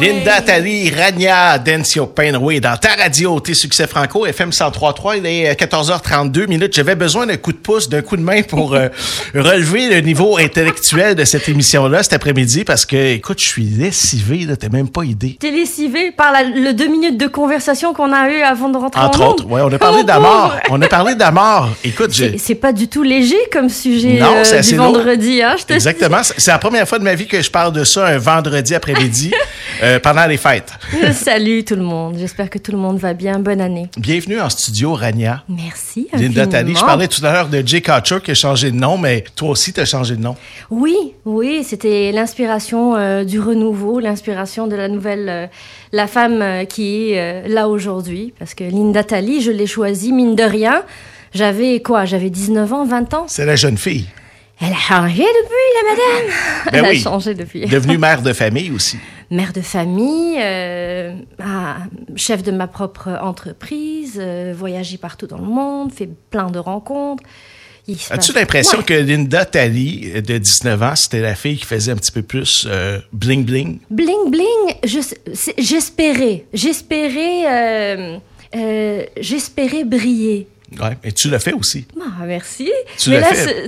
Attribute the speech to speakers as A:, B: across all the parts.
A: Linda Tali, Rania, Dencio Painway dans ta radio, tes succès franco, FM 103.3. Il est 14h32 minutes. J'avais besoin d'un coup de pouce, d'un coup de main pour euh, relever le niveau intellectuel de cette émission-là cet après-midi parce que, écoute, je suis lessivé, là, t'as même pas idée.
B: T'es lessivé par la, le deux minutes de conversation qu'on a eu avant de rentrer
A: Entre
B: en
A: autres, ouais, on a parlé
B: Oh, pauvre.
A: On a parlé d'amour. Écoute.
B: C'est- pas du tout léger comme sujet
A: Non,
B: euh, du vendredi, hein, je te
A: Exactement. C'est c'est la première fois de ma vie que je parle de ça un vendredi après-midi euh, pendant les fêtes.
B: Salut tout le monde, j'espère que tout le monde va bien, bonne année.
A: Bienvenue en studio, Rania.
B: Merci.
A: Linda Tali, je parlais tout à l'heure de Jay Coucher qui a changé de nom, mais toi aussi, tu as changé de nom.
B: Oui, oui, c'était l'inspiration euh, du renouveau, l'inspiration de la nouvelle, euh, la femme euh, qui est euh, là aujourd'hui. Parce que Linda Tali, je l'ai choisie, mine de rien. J'avais quoi? J'avais 19 ans, 20 ans?
A: C'est la jeune fille,
B: Elle a changé depuis, la madame
A: Ben
B: Elle
A: oui.
B: a changé depuis.
A: devenue mère de famille aussi.
B: Mère de famille, euh, ah, chef de ma propre entreprise, euh, voyagé partout dans le monde, fait plein de rencontres.
A: As-tu l'impression
B: Ouais.
A: que Linda Tali, de 19 ans, c'était la fille qui faisait un petit peu plus euh, bling-bling?
B: Bling? Bling, je- c'est- j'espérais, j'espérais, euh, euh, j'espérais briller.
A: Ouais, et tu l'as fait aussi.
B: Ah, merci.
A: Tu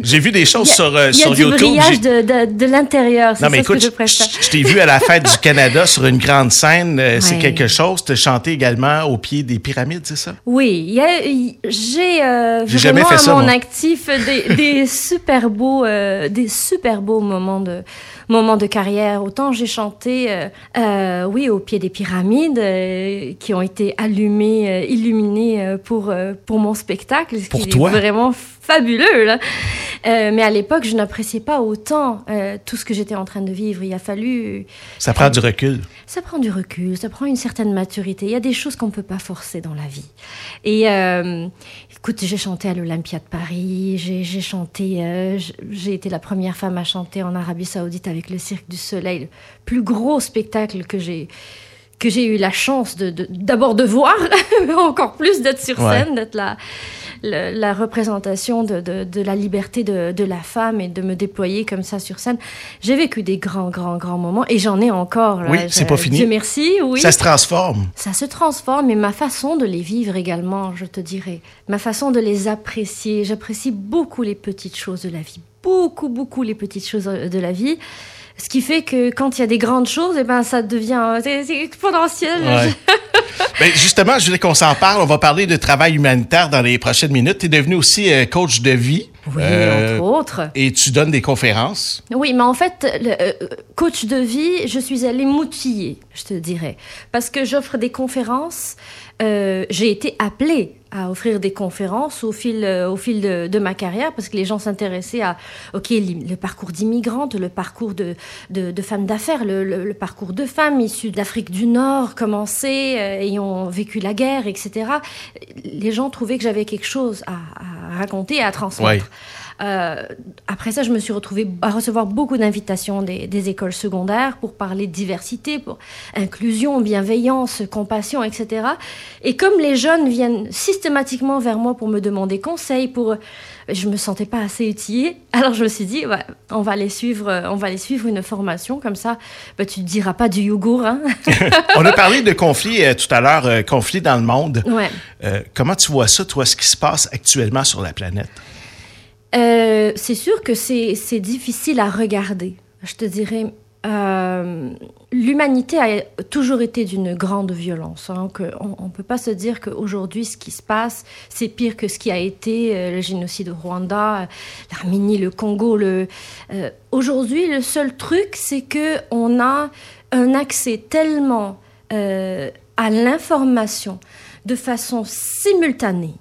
A: J'ai vu des choses
B: a-
A: sur, euh,
B: il y a
A: sur
B: du
A: YouTube.
B: brillage de, de, de l'intérieur,
A: Non, mais
B: ça ce que
A: écoute,
B: je
A: je,
B: préfère.
A: je t'ai vu à la fête du Canada sur une grande scène. euh, C'est quelque chose. Tu chanté également au pied des pyramides, c'est ça?
B: Oui, j'ai euh, vraiment
A: fait ça,
B: à mon
A: moi.
B: actif des, des super beaux, euh, des super beaux moments de moments de carrière. Autant j'ai chanté, euh, euh, oui, au pied des pyramides euh, qui ont été allumées, euh, illuminées euh, pour euh, pour mon spectacle, ce
A: Pour
B: qui
A: toi.
B: est vraiment fabuleux. Là. Euh, mais à l'époque, je n'appréciais pas autant euh, tout ce que j'étais en train de vivre. Il a fallu
A: Ça prend du recul.
B: ça prend du recul, ça prend une certaine maturité. Il y a des choses qu'on ne peut pas forcer dans la vie. Et euh, écoute, j'ai chanté à l'Olympia de Paris, j'ai chanté, j'ai été la première femme à chanter en Arabie Saoudite avec le Cirque du Soleil, le plus gros spectacle que j'ai que j'ai eu la chance de d'abord de, voir, mais encore plus d'être sur
A: Ouais.
B: scène, d'être la, la, la représentation de, de, de la liberté de, la femme et de me déployer comme ça sur scène. J'ai vécu des grands, grands, grands moments et j'en ai encore. là.
A: Oui, c'est pas fini.
B: Dieu merci, oui.
A: Ça se transforme.
B: Ça se transforme et ma façon de les vivre également, je te dirais. Ma façon de les apprécier. J'apprécie beaucoup les petites choses de la vie. Beaucoup, beaucoup les petites choses euh, de la vie. Ce qui fait que quand il y a des grandes choses, eh ben, ça devient c'est exponentiel.
A: Ouais. Ben, justement, je voulais qu'on s'en parle. On va parler de travail humanitaire dans les prochaines minutes. Tu es devenu aussi euh, coach de vie.
B: Oui,
A: Euh,
B: entre autres.
A: Et tu donnes des conférences.
B: Oui, mais en fait, le, euh, coach de vie, je suis allée m'outiller, je te dirais. Parce que j'offre des conférences. euh, j'ai été appelée à offrir des conférences au fil, euh, au fil de, ma carrière parce que les gens s'intéressaient à ok le parcours d'immigrante, le parcours de, de, femmes d'affaires, le, parcours de femmes issues d'Afrique du Nord, commencées, euh, ayant vécu la guerre, etc. Les gens trouvaient que j'avais quelque chose à, raconter, à transmettre. Euh, après ça, je me suis retrouvée à recevoir beaucoup d'invitations des, des écoles secondaires pour parler de diversité, pour inclusion, bienveillance, compassion, etc. Et comme les jeunes viennent systématiquement vers moi pour me demander conseil, pour, je me sentais pas assez outillée. Alors je me suis dit, on va les suivre, on va les suivre une formation comme ça. Bah, tu ne diras pas du yogourt, hein
A: On a parlé de conflits euh, tout à l'heure, euh, conflits dans le monde.
B: Ouais.
A: Comment tu vois ça, toi, ce qui se passe actuellement sur la planète?
B: Euh, c'est sûr que c'est difficile à regarder. Je te dirais, euh, l'humanité a toujours été d'une grande violence. hein, on ne peut pas se dire qu'aujourd'hui, ce qui se passe, c'est pire que ce qui a été euh, le génocide au Rwanda, l'Arménie, le Congo. Le, euh, aujourd'hui, le seul truc, c'est que on a un accès tellement à l'information de façon simultanée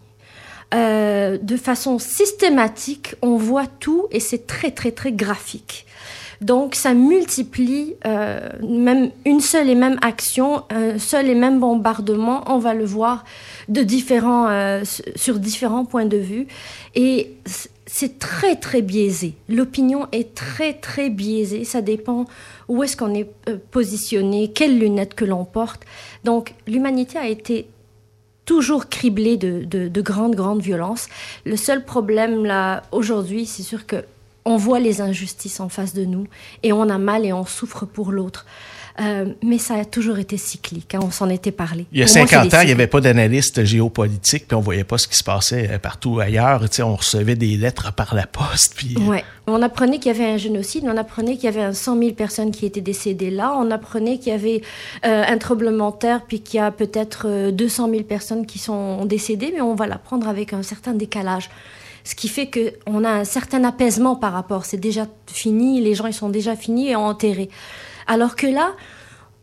B: euh, de façon systématique, on voit tout et c'est très très très graphique. Donc ça multiplie euh, même une seule et même action, un seul et même bombardement, on va le voir de différents, euh, sur différents points de vue. Et c'est très très biaisé. L'opinion est très très biaisée. Ça dépend où est-ce qu'on est positionné, quelles lunettes que l'on porte. Donc l'humanité a été toujours de, de grandes, grandes violences. Le seul problème, là, aujourd'hui, c'est sûr que on voit les injustices en face de nous et on a mal et on souffre pour l'autre. Euh, mais ça a toujours été cyclique, hein, on s'en était parlé.
A: Il y a 50 ans, il n'y avait pas d'analyste géopolitique, puis on voyait pas ce qui se passait euh, partout ailleurs. Tu sais, on recevait des lettres par la poste. Puis...
B: Euh, ouais. On apprenait qu'il y avait un génocide, on apprenait qu'il y avait 100 000 personnes qui étaient décédées là, on apprenait qu'il y avait un tremblement de terre, puis qu'il y a peut-être 200 000 personnes qui sont décédées, mais on va l'apprendre avec un certain décalage ce qui fait qu'on a un certain apaisement par rapport. C'est déjà fini, les gens ils sont déjà finis et enterrés. Alors que là,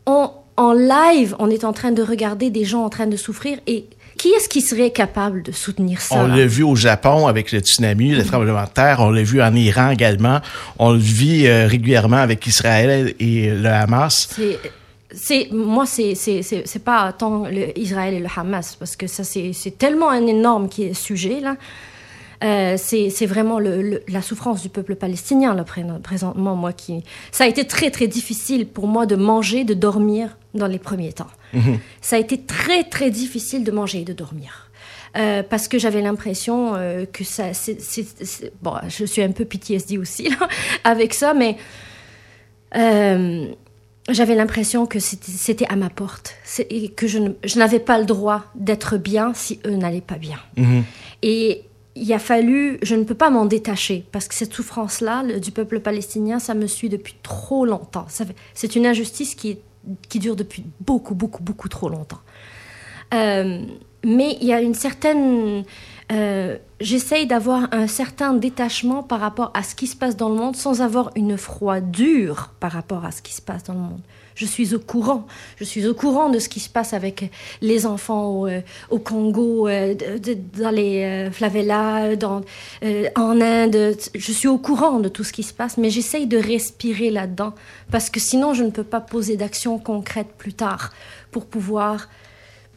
B: en live, on est en train de regarder des gens en train de souffrir et qui est-ce qui serait capable de soutenir ça?
A: On l'a vu au Japon avec le tsunami, le tremblement de terre. On l'a vu en Iran également. On le vit euh, régulièrement avec Israël et le Hamas.
B: C'est moi, c'est c'est pas tant Israël et le Hamas parce que ça c'est tellement un énorme sujet là. Euh, c'est vraiment le, la souffrance du peuple palestinien, là, présentement, moi, qui... Ça a été très, très difficile pour moi de manger, de dormir dans les premiers temps. Mhm. Ça a été très, très difficile de manger et de dormir. Euh, parce que j'avais l'impression euh, que ça... bon, je suis un peu PTSD aussi là, avec ça, mais j'avais l'impression que c'était à ma porte et que je n'avais pas le droit d'être bien si eux n'allaient pas bien. Mhm. Et il a fallu, je ne peux pas m'en détacher parce que cette souffrance-là du peuple palestinien, ça me suit depuis trop longtemps. C'est une injustice qui, dure depuis beaucoup, beaucoup, beaucoup trop longtemps. Euh, mais il y a une certaine... Euh, j'essaye d'avoir un certain détachement par rapport à ce qui se passe dans le monde sans avoir une froidure par rapport à ce qui se passe dans le monde je suis au courant. Je suis au courant de ce qui se passe avec les enfants au, euh, Congo, euh, dans les euh, favelas, dans, en Inde. Je suis au courant de tout ce qui se passe, mais j'essaye de respirer là-dedans parce que sinon je ne peux pas poser d'action concrète plus tard pour pouvoir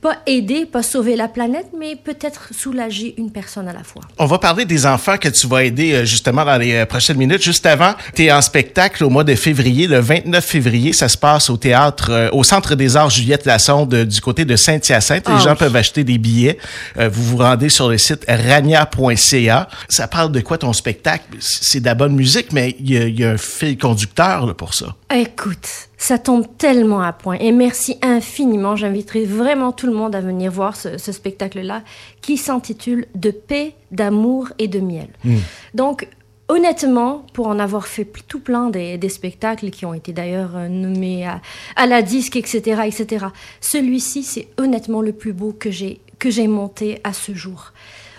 B: pas aider, pas sauver la planète, mais peut-être soulager une personne à la fois.
A: On va parler des enfants que tu vas aider euh, justement dans les euh, prochaines minutes. Juste avant, tu es en spectacle au mois de février, le 29 février. Ça se passe au théâtre, euh, au Centre des Arts Juliette Lassonde du côté de Saint-Hyacinthe. Les ah gens peuvent acheter des billets. vous vous rendez sur le site rania.ca. Ça parle de quoi ton spectacle? C'est de la bonne musique, mais il y, y, a un fil conducteur là, pour ça.
B: Écoute, ça tombe tellement à point. Et merci infiniment. J'inviterai vraiment tout le monde à venir voir ce, spectacle-là qui s'intitule De paix, d'amour et de miel. Hmm. Donc, honnêtement, pour en avoir fait tout plein des, spectacles qui ont été d'ailleurs euh, nommés à, la disque, etc., etc., celui-ci, c'est honnêtement le plus beau que j'ai que j'ai monté à ce jour.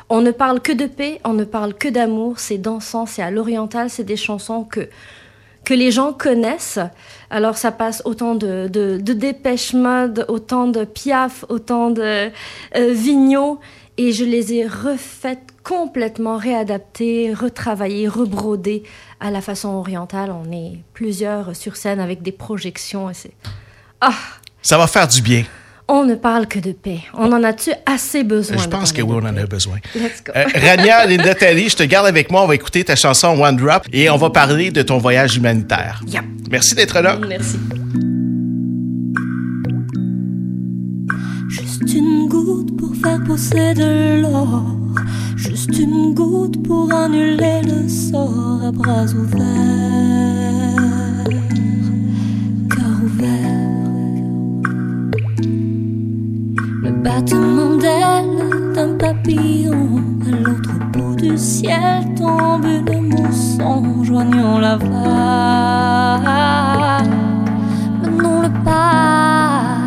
B: On ne parle que de paix, on ne parle que d'amour, c'est dansant, c'est à l'oriental, c'est des chansons que que les gens connaissent. Alors ça passe autant de, de, de autant de Piaf, autant de euh, Vigneault, et je les ai refaites complètement réadaptées, retravaillées, rebrodées à la façon orientale. On est plusieurs sur scène avec des projections. Ah!
A: Ça va faire du bien
B: on ne parle que de paix. On en a-tu assez besoin?
A: Je pense que oui, on en a besoin. Let's go. Euh, Rania Linda je te garde avec moi. On va écouter ta chanson One Drop et on va parler de ton voyage humanitaire.
B: Yep.
A: Merci d'être là.
B: Merci.
C: Juste une goutte pour faire pousser de l'or. Juste une goutte pour annuler le sort à bras ouverts. Cœur ouvert. Battement d'aile d'un papillon. À l'autre bout du ciel tombe une mousson, joignant la vague. Menons le pas.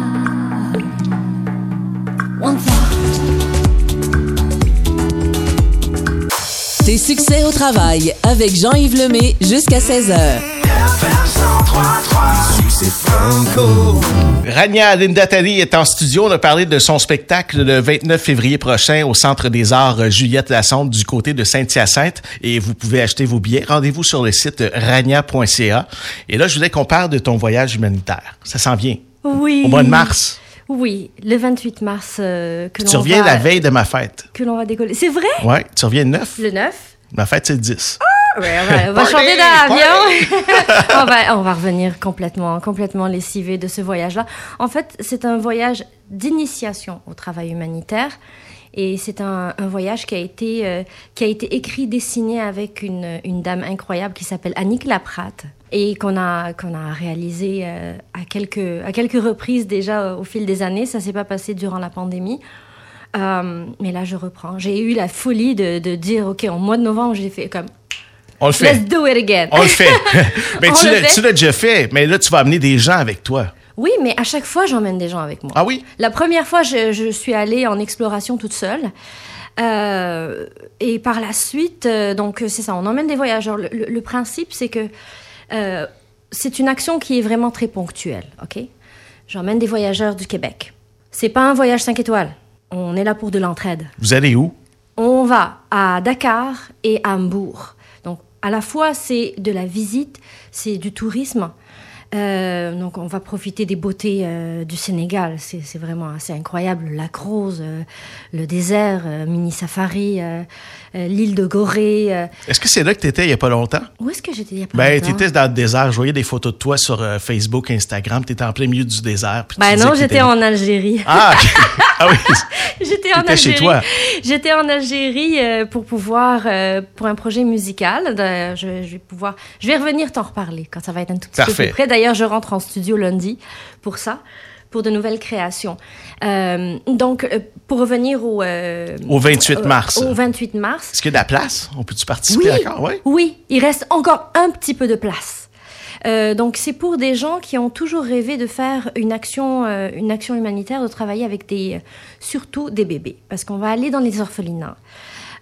C: One
D: Tes succès au travail avec Jean-Yves Lemay jusqu'à 16h.
A: Rania Lindatali est en studio. On a parlé de son spectacle le 29 février prochain au Centre des Arts Juliette Lassonde du côté de Saint-Hyacinthe. Et vous pouvez acheter vos billets. Rendez-vous sur le site rania.ca. Et là, je voulais qu'on parle de ton voyage humanitaire. Ça s'en vient.
B: Oui.
A: Au mois de mars.
B: Oui, le 28 mars. Euh,
A: que tu reviens la veille de ma fête.
B: Que l'on va décoller. C'est vrai?
A: Oui, tu reviens le 9.
B: Le 9.
A: Ma fête, c'est le 10.
B: Ah! on va, changer d'avion. on, va, on va revenir complètement, complètement lessivé de ce voyage-là. En fait, c'est un voyage d'initiation au travail humanitaire. Et c'est un, un voyage qui a été, euh, qui a été écrit, dessiné avec une, une dame incroyable qui s'appelle Annick Laprate et qu'on a, qu'on a réalisé euh, à, quelques, à quelques reprises déjà euh, au fil des années. Ça s'est pas passé durant la pandémie. Euh, mais là, je reprends. J'ai eu la folie de, de dire, OK, en mois de novembre, j'ai fait comme,
A: On le fait.
B: let's do it again.
A: On le fait. mais tu l'as-
B: fait.
A: tu l'as déjà fait, mais là, tu vas amener des gens avec toi.
B: Oui, mais à chaque fois, j'emmène des gens avec moi.
A: Ah oui?
B: La première fois, je, je suis allée en exploration toute seule. Euh, et par la suite, euh, donc c'est ça, on emmène des voyageurs. Le, le- le principe, c'est que euh, c'est une action qui est vraiment très ponctuelle, ok? J'emmène des voyageurs du Québec. C'est pas un voyage 5 étoiles. On est là pour de l'entraide.
A: Vous allez où?
B: On va à Dakar et à Hambourg. À la fois, c'est de la visite, c'est du tourisme. Euh, donc, on va profiter des beautés euh, du Sénégal. C'est vraiment assez incroyable. Le lac Rose, euh, le désert, euh, mini safari, l'île de Gorée.
A: Est-ce que c'est là que tu étais il n'y a pas longtemps?
B: Où est-ce que j'étais il y a pas
A: Ben,
B: longtemps?
A: tu étais dans le désert. Je voyais des photos de toi sur Facebook, Instagram. Tu étais en plein milieu du désert.
B: Ben non, j'étais en Algérie.
A: Ah, ok. ah oui.
B: J'étais en
A: T'étais chez
B: Algérie.
A: toi.
B: J'étais en Algérie pour pouvoir pour un projet musical. De- je, je vais pouvoir. Je vais revenir t'en reparler quand ça va être un tout petit peu plus près. D'ailleurs, je rentre en studio lundi pour ça, pour de nouvelles créations. Euh, donc, euh, pour revenir au euh,
A: Au 28 mars.
B: Au 28 mars.
A: Est-ce qu'il y a de la place? On peut-tu participer
B: Oui,
A: encore? Oui.
B: oui, il reste encore un petit peu de place. Euh, donc c'est pour des gens qui ont toujours rêvé de faire une action, euh, une action humanitaire, de travailler avec des, surtout des bébés, parce qu'on va aller dans les orphelinats.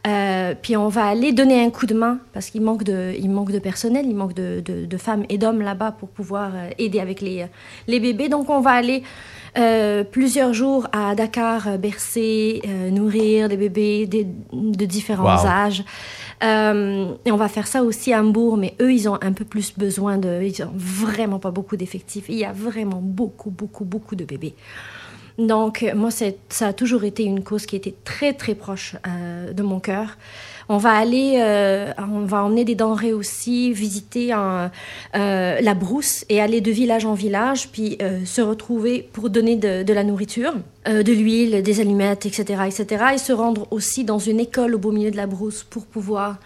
B: Euh, puis on va aller donner un coup de main parce qu'il manque de, il manque de personnel, il manque de, de- de femmes et d'hommes là-bas pour pouvoir euh, aider avec les, les bébés. Donc on va aller euh, plusieurs jours à Dakar euh, bercer, euh, nourrir des bébés des- de différents
A: Wow.
B: âges. Euh, et on va faire ça aussi à Hambourg, mais eux, ils ont un peu plus besoin de... Ils ont vraiment pas beaucoup d'effectifs. Il y a vraiment beaucoup, beaucoup, beaucoup de bébés. Donc, euh, moi, ça a toujours été une cause qui était très, très proche euh, de mon cœur. On va aller, euh, on va emmener des denrées aussi, visiter la brousse et aller de village en village, puis se retrouver pour donner de, de la nourriture, de l'huile, des allumettes, etc., etc., et se rendre aussi dans une école au beau milieu de la brousse pour pouvoir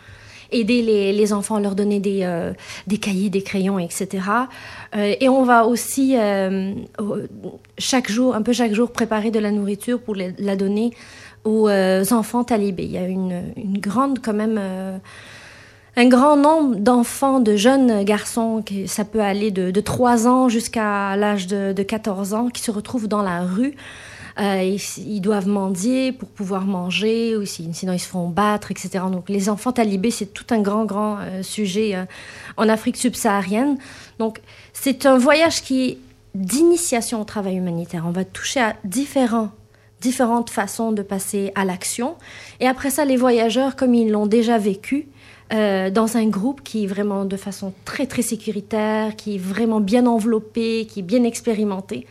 B: aider les, les enfants, leur donner des, euh, des cahiers, des crayons, etc. Euh, et on va aussi euh, chaque jour, un peu chaque jour, préparer de la nourriture pour la donner aux enfants talibés. Il y a une, une grande, quand même, un grand nombre d'enfants, de jeunes garçons, ça peut aller de, de 3 ans jusqu'à l'âge de, de 14 ans, qui se retrouvent dans la rue. Euh, ils, doivent mendier pour pouvoir manger, ou si- sinon ils se font battre, etc. Donc les enfants talibés, c'est tout un grand, grand euh, sujet euh, en Afrique subsaharienne. Donc c'est un voyage qui est d'initiation au travail humanitaire. On va toucher à différents différentes façons de passer à l'action. Et après ça, les voyageurs, comme ils l'ont déjà vécu, dans un groupe qui est vraiment de façon très, très sécuritaire, qui est vraiment bien enveloppé, qui est bien expérimenté.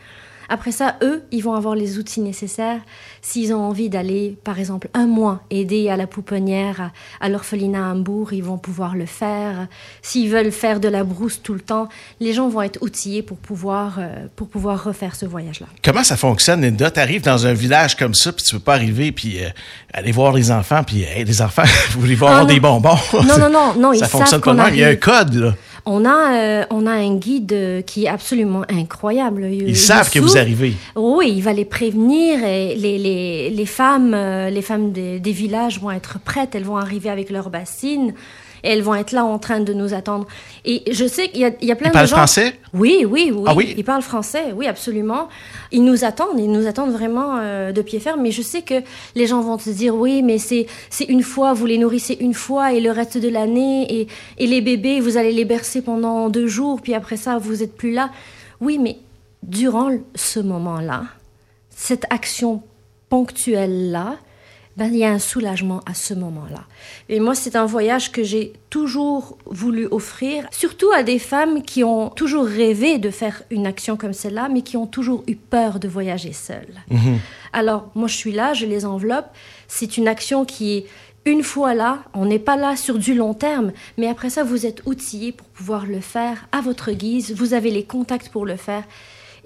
B: Après ça, eux, ils vont avoir les outils nécessaires s'ils ont envie d'aller, par exemple, un mois aider à la pouponnière, à, à l'orphelinat à Hambourg, ils vont pouvoir le faire. S'ils veulent faire de la brousse tout le temps, les gens vont être outillés pour pouvoir, euh, pour pouvoir refaire ce voyage-là.
A: Comment ça fonctionne, Linda? T'arrives dans un village comme ça, puis tu peux pas arriver, puis euh, aller voir les enfants, puis hey, les enfants, vous voulez voir
B: Ah,
A: des bonbons?
B: Non, non, non, non, ils
A: ça
B: savent
A: fonctionne pas. Il y a un code, là.
B: On a, euh, on a un guide euh, qui est absolument incroyable.
A: Ils savent que vous arrivez.
B: Oui, il va les prévenir et les, les, les femmes, euh, les femmes des, des villages vont être prêtes, elles vont arriver avec leurs bassines et elles vont être là en train de nous attendre. Et je sais qu'il y a, il y a plein
A: Ils
B: de
A: parlent
B: gens...
A: français?
B: Oui, oui, oui.
A: Ah oui?
B: Ils parlent français, oui, absolument. Ils nous attendent, ils nous attendent vraiment euh, de pied ferme. Mais je sais que les gens vont se dire, oui, mais c'est une fois, vous les nourrissez une fois et le reste de l'année. Et, et les bébés, vous allez les bercer pendant deux jours, puis après ça, vous êtes plus là. Oui, mais durant ce moment-là, cette action ponctuelle-là, ben, il y a un soulagement à ce moment-là. Et moi, c'est un voyage que j'ai toujours voulu offrir, surtout à des femmes qui ont toujours rêvé de faire une action comme celle-là, mais qui ont toujours eu peur de voyager seules. Alors, moi, je suis là, je les enveloppe. C'est une action qui est une fois là, on n'est pas là sur du long terme, mais après ça, vous êtes outillés pour pouvoir le faire à votre guise. Vous avez les contacts pour le faire.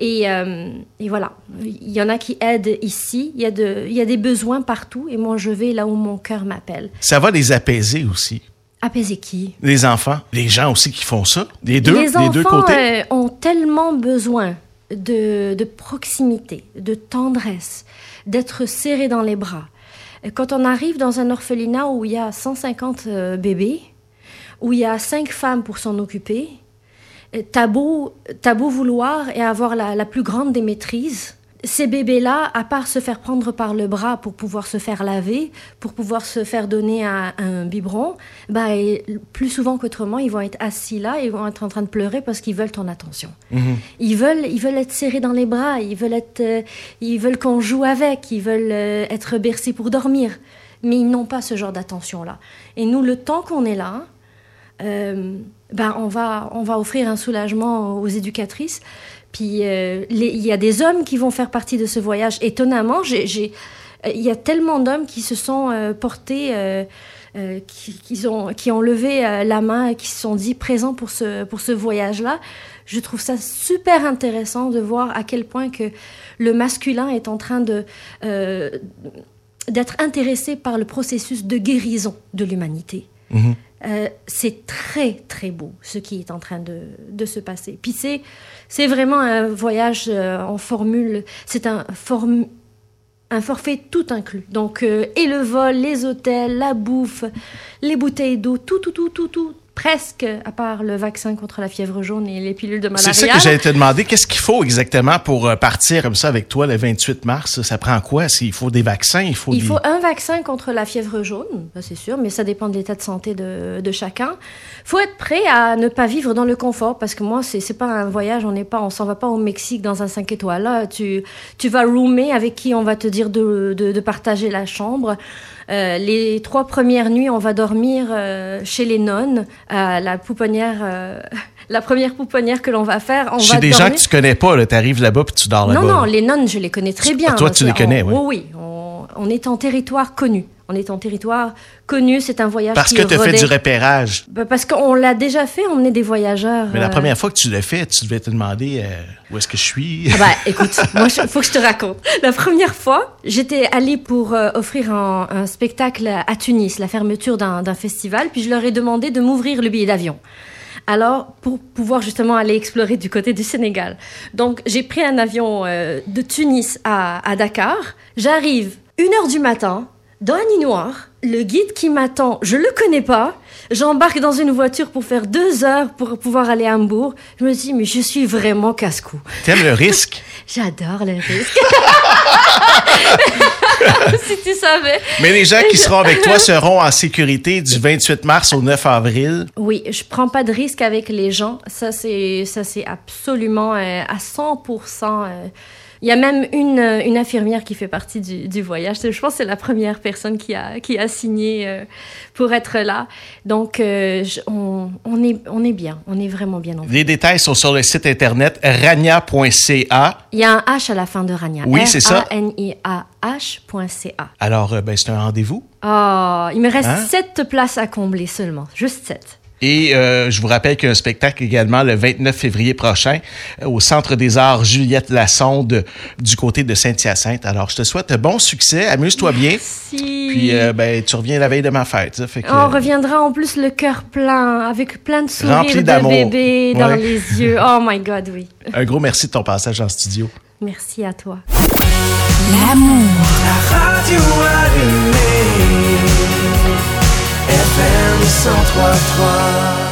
B: Et, euh, et voilà, il y en a qui aident ici, il y, a de, il y a des besoins partout, et moi je vais là où mon cœur m'appelle.
A: Ça va les apaiser aussi.
B: Apaiser qui?
A: Les enfants, les gens aussi qui font ça, les deux,
B: Les
A: les
B: enfants
A: deux côtés.
B: euh, ont tellement besoin de, de proximité, de tendresse, d'être serrés dans les bras. Quand on arrive dans un orphelinat où il y a 150 euh, bébés, où il y a cinq femmes pour s'en occuper, t'as beau, t'as beau vouloir et avoir la, la plus grande des maîtrises, ces bébés-là, à part se faire prendre par le bras pour pouvoir se faire laver, pour pouvoir se faire donner un, un biberon, bah, et plus souvent qu'autrement, ils vont être assis là, ils vont être en train de pleurer parce qu'ils veulent ton attention. Ils veulent, ils veulent être serrés dans les bras, ils veulent être, euh, ils veulent qu'on joue avec, ils veulent euh, être bercés pour dormir, mais ils n'ont pas ce genre d'attention-là. Et nous, le temps qu'on est là, euh, ben, on, va, on va offrir un soulagement aux éducatrices. Puis euh, il y a des hommes qui vont faire partie de ce voyage. Étonnamment, j'ai, euh, il y a tellement d'hommes qui se sont euh, portés, euh, euh, qui, ont, qui ont levé euh, la main qui se sont dit présents pour ce, pour ce voyage-là. Je trouve ça super intéressant de voir à quel point que le masculin est en train de, euh, d'être intéressé par le processus de guérison de l'humanité.
A: Mhm.
B: Euh, c'est très, très beau ce qui est en train de, se passer. Puis c'est, c'est vraiment un voyage euh, en formule, c'est un, un forfait tout inclus. Donc, euh, et le vol, les hôtels, la bouffe, les bouteilles d'eau, tout, tout, tout, tout, tout, presque, à part le vaccin contre la fièvre jaune et les pilules de malaria.
A: C'est ça que j'allais te demander. Qu'est-ce qu'il faut exactement pour euh, partir comme ça avec toi le 28 mars? Ça prend quoi? S'il faut des vaccins, il faut
B: Il
A: des...
B: faut un vaccin contre la fièvre jaune, c'est sûr, mais ça dépend de l'état de santé de, de chacun. faut être prêt à ne pas vivre dans le confort, parce que moi, c'est c'est pas un voyage, on n'est pas, on s'en va pas au Mexique dans un 5 étoiles. Là, tu, tu vas roomer avec qui on va te dire de, de, de partager la chambre. Euh, les trois premières nuits, on va dormir euh, chez les nonnes, à la pouponnière, euh, la première pouponnière que l'on va faire. On
A: Chez
B: va
A: des gens que tu connais pas, là, t'arrives là-bas puis tu dors là-bas.
B: non, non, les nonnes, je les connais très
A: Tu-
B: bien.
A: toi, tu
B: C'est-
A: les connais,
B: on-
A: oui.
B: Oui, oui. On, on est en territoire connu. On est en territoire connu. C'est un voyage
A: Parce
B: qui
A: que tu as fait du repérage.
B: Ben, Parce qu'on l'a déjà fait, on est des voyageurs.
A: Mais la
B: euh,
A: première fois que tu l'as fait, tu devais te demander euh, où est-ce que je suis?
B: Ah bah, écoute, moi, il faut que je te raconte. La première fois, j'étais allée pour euh, offrir un, un spectacle à Tunis, la fermeture d'un festival, puis je leur ai demandé de m'ouvrir le billet d'avion. Alors, pour pouvoir justement aller explorer du côté du Sénégal. Donc, j'ai pris un avion de Tunis à, à Dakar. J'arrive une heure du matin, dans la nuit noire. Le guide qui m'attend, je le connais pas. J'embarque dans une voiture pour faire deux heures pour pouvoir aller à Hambourg. Je me dis, mais je suis vraiment casse-cou.
A: T'aimes le risque?
B: J'adore le risque. si tu savais.
A: Mais les gens qui seront avec toi seront en sécurité du 28 mars au 9 avril.
B: Oui, je prends pas de risque avec les gens. Ça, c'est, ça, c'est absolument euh, à 100%. euh, Il y a même une, euh, une infirmière qui fait partie du, du voyage. Je pense que c'est la première personne qui a, qui a signé euh, pour être là. Donc, euh, je- on, on, est, on est bien. On est vraiment bien. en
A: Les détails sont sur le site internet rania.ca.
B: Il y a un H à la fin de Rania.
A: Oui, c'est ça.
B: R-A-N-I-A-H.ca.
A: Alors, ben, c'est un rendez-vous.
B: Oh, il me reste
A: Hein?
B: sept places à combler seulement. Juste sept.
A: Et euh, je vous rappelle qu'il y a un spectacle également le 29 février prochain euh, au Centre des Arts Juliette Lassonde du côté de Saint-Hyacinthe. Alors, je te souhaite bon succès, amuse-toi bien.
B: Si.
A: Puis, euh, ben, tu reviens la veille de ma fête. ça fait que-
B: On reviendra en plus le cœur plein, avec plein de sourires
A: Rempli
B: de
A: d'amour.
B: bébé dans
A: Ouais.
B: les yeux. Oh my God, oui.
A: Un gros merci de ton passage en studio.
B: Merci à toi.
D: L'amour,
E: Radio allumée 1033